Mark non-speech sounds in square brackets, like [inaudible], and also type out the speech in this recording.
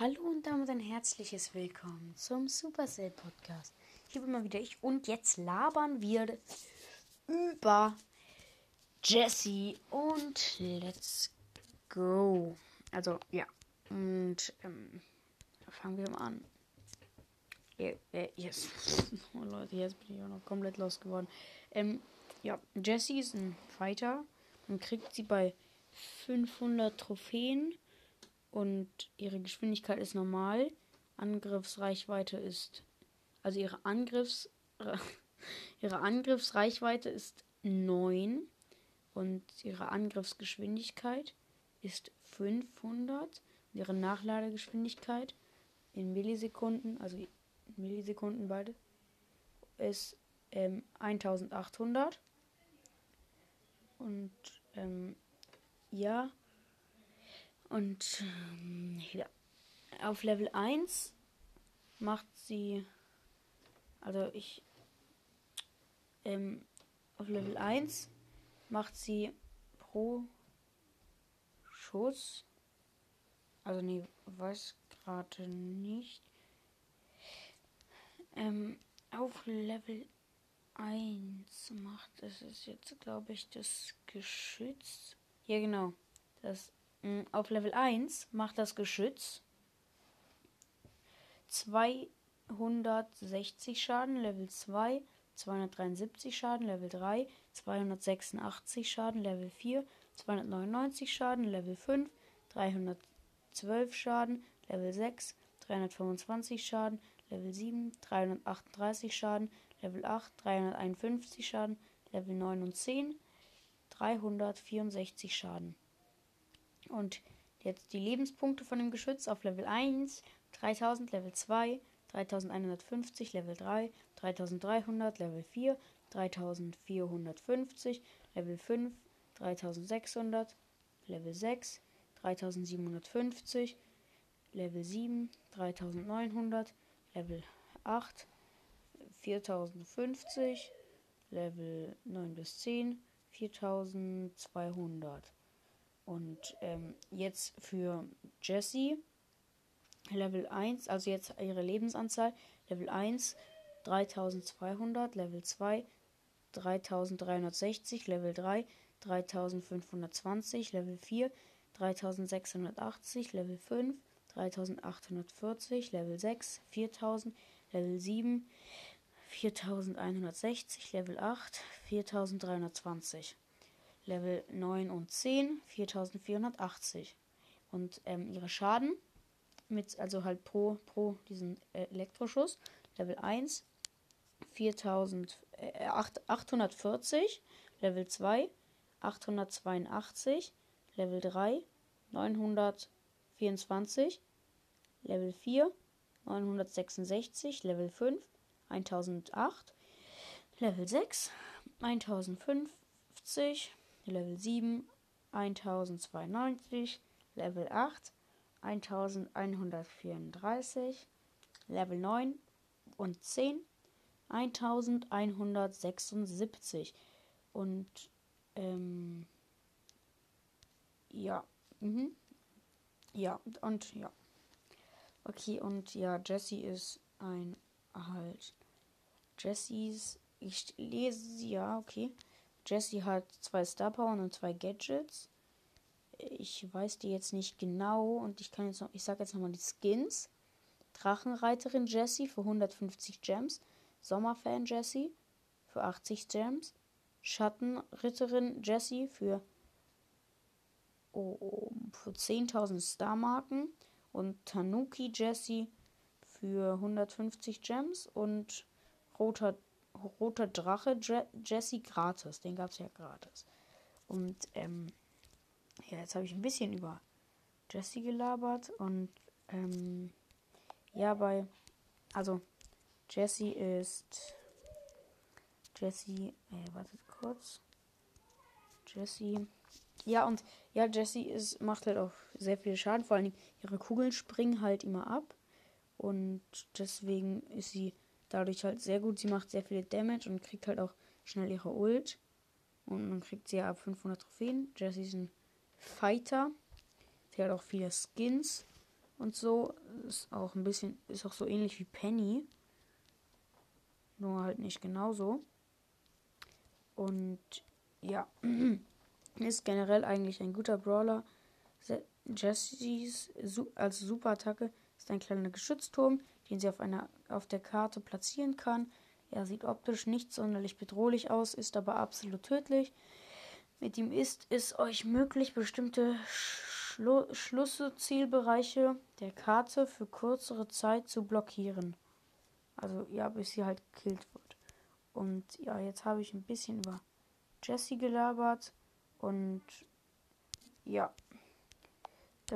Hallo und damit ein herzliches Willkommen zum Supercell Podcast. Hier bin mal wieder ich und jetzt labern wir über Jesse und let's go. Also ja und ähm, fangen wir mal an. Yeah, yeah, yes. [laughs] Oh Leute, jetzt bin ich auch noch komplett los geworden. Ähm, ja, Jesse ist ein Fighter. Man kriegt sie bei 500 Trophäen und ihre Geschwindigkeit ist normal. Angriffsreichweite ist, also ihre Angriffs, [laughs] ihre Angriffsreichweite ist 9 und ihre Angriffsgeschwindigkeit ist 500. Und ihre Nachladegeschwindigkeit in Millisekunden, also Millisekunden beide, ist ähm, 1800. Und ähm, ja, und ähm, ja. auf Level 1 macht sie. Also ich. Ähm, auf Level 1 macht sie pro Schuss. Also nee, weiß gerade nicht. Ähm, auf Level 1 macht es ist jetzt, glaube ich, das Geschütz. Ja, genau. Das auf Level 1 macht das Geschütz 260 Schaden, Level 2 273 Schaden, Level 3 286 Schaden, Level 4 299 Schaden, Level 5 312 Schaden, Level 6 325 Schaden, Level 7 338 Schaden, Level 8 351 Schaden, Level 9 und 10 364 Schaden. Und jetzt die Lebenspunkte von dem Geschütz auf Level 1, 3000, Level 2, 3150, Level 3, 3300, Level 4, 3450, Level 5, 3600, Level 6, 3750, Level 7, 3900, Level 8, 4050, Level 9 bis 10, 4200. Und ähm, jetzt für Jessie Level 1, also jetzt ihre Lebensanzahl, Level 1 3200, Level 2 3360, Level 3 3520, Level 4 3680, Level 5 3840, Level 6 4000, Level 7 4160, Level 8 4320. Level 9 und 10 4480. Und ähm, ihre Schaden mit, also halt pro, pro diesen äh, Elektroschuss, Level 1 4000, äh, 8, 840, Level 2 882, Level 3 924, Level 4 966, Level 5 1008, Level 6 1050, Level 7 1092, Level 8 1134, Level 9 und 10 1176 und ähm, ja, mhm. ja und ja. Okay, und ja, Jesse ist ein halt Jessys, ich lese, ja, okay. Jessie hat zwei Star Power und zwei Gadgets. Ich weiß die jetzt nicht genau und ich kann jetzt noch, ich sag jetzt nochmal die Skins. Drachenreiterin Jessie für 150 Gems. Sommerfan Jessie für 80 Gems. Schattenritterin Jessie für, oh, für 10.000 Star-Marken. Und Tanuki Jessie für 150 Gems. Und roter Roter Drache Je Jesse gratis. Den gab es ja gratis. Und ähm, ja, jetzt habe ich ein bisschen über Jesse gelabert. Und ähm, ja, bei. Also, Jesse ist. Jesse. Äh, wartet kurz. Jesse. Ja, und ja, Jesse ist, macht halt auch sehr viel Schaden. Vor allen Dingen, ihre Kugeln springen halt immer ab. Und deswegen ist sie dadurch halt sehr gut. Sie macht sehr viel Damage und kriegt halt auch schnell ihre Ult. Und dann kriegt sie ja ab 500 Trophäen. Jessie ist ein Fighter. Sie hat auch viele Skins. und so. Ist auch ein bisschen, ist auch so ähnlich wie Penny. Nur halt nicht genauso. Und ja, [clears throat] ist generell eigentlich ein guter Brawler. Jessys als Superattacke ist ein kleiner Geschützturm, den sie auf, einer, auf der Karte platzieren kann. Er sieht optisch nicht sonderlich bedrohlich aus, ist aber absolut tödlich. Mit ihm ist es euch möglich, bestimmte Schlu Schlüsse, der Karte für kürzere Zeit zu blockieren. Also ja, bis sie halt gekillt wird. Und ja, jetzt habe ich ein bisschen über Jesse gelabert und ja,